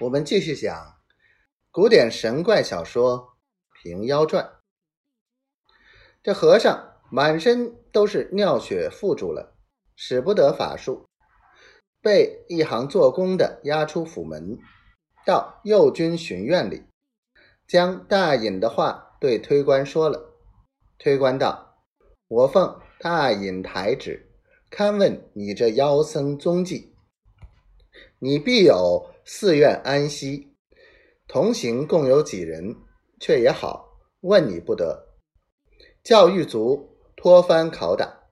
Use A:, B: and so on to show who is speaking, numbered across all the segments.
A: 我们继续讲古典神怪小说《平妖传》。这和尚满身都是尿血，附住了，使不得法术，被一行做工的押出府门，到右军巡院里，将大隐的话对推官说了。推官道：“我奉大隐台旨，勘问你这妖僧踪迹，你必有。”寺院安息，同行共有几人？却也好，问你不得。叫狱卒脱翻拷打，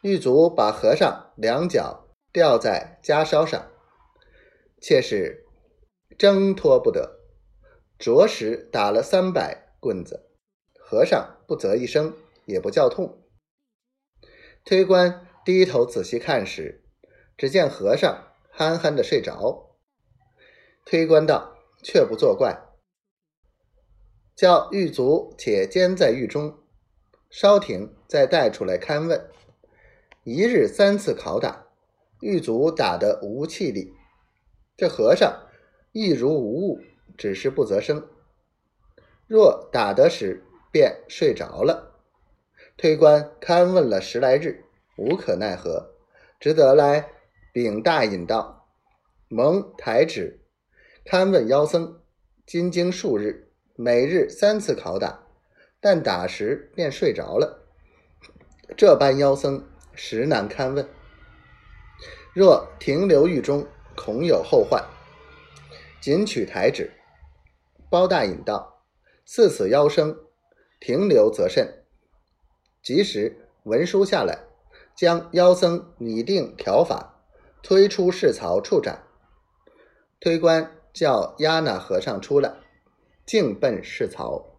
A: 狱卒把和尚两脚吊在枷梢上，却是挣脱不得，着实打了三百棍子，和尚不啧一声，也不叫痛。推官低头仔细看时，只见和尚憨憨的睡着。推官道：“却不作怪，叫狱卒且监在狱中，稍停再带出来勘问。一日三次拷打，狱卒打得无气力。这和尚亦如无物，只是不择声。若打得时，便睡着了。推官勘问了十来日，无可奈何，只得来禀大尹道：蒙台旨。”勘问妖僧，今经数日，每日三次拷打，但打时便睡着了。这般妖僧实难勘问。若停留狱中，恐有后患。仅取台旨。包大隐道：“似此妖僧停留则甚。”即时文书下来，将妖僧拟定条法，推出市曹处斩。推官。叫亚那和尚出来，径奔市曹。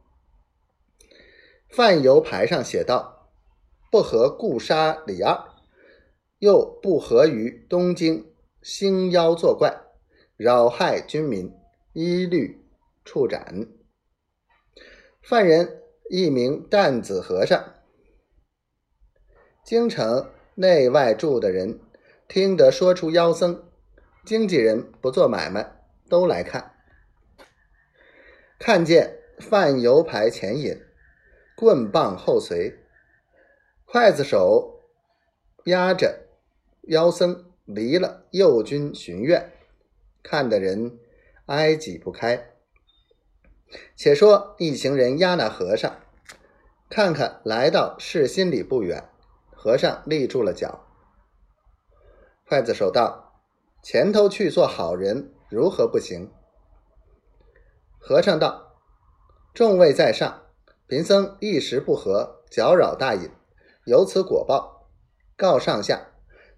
A: 范游牌上写道：“不合故杀李二，又不合于东京兴妖作怪，扰害军民，一律处斩。”犯人一名担子和尚。京城内外住的人听得说出妖僧，经纪人不做买卖。都来看，看见范油牌前引，棍棒后随，刽子手压着妖僧离了右军巡院，看的人挨挤不开。且说一行人压那和尚，看看来到市心里不远，和尚立住了脚。筷子手道：“前头去做好人。”如何不行？和尚道：“众位在上，贫僧一时不和，搅扰大隐，由此果报。告上下，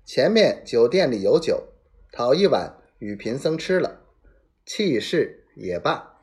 A: 前面酒店里有酒，讨一碗与贫僧吃了，气势也罢。”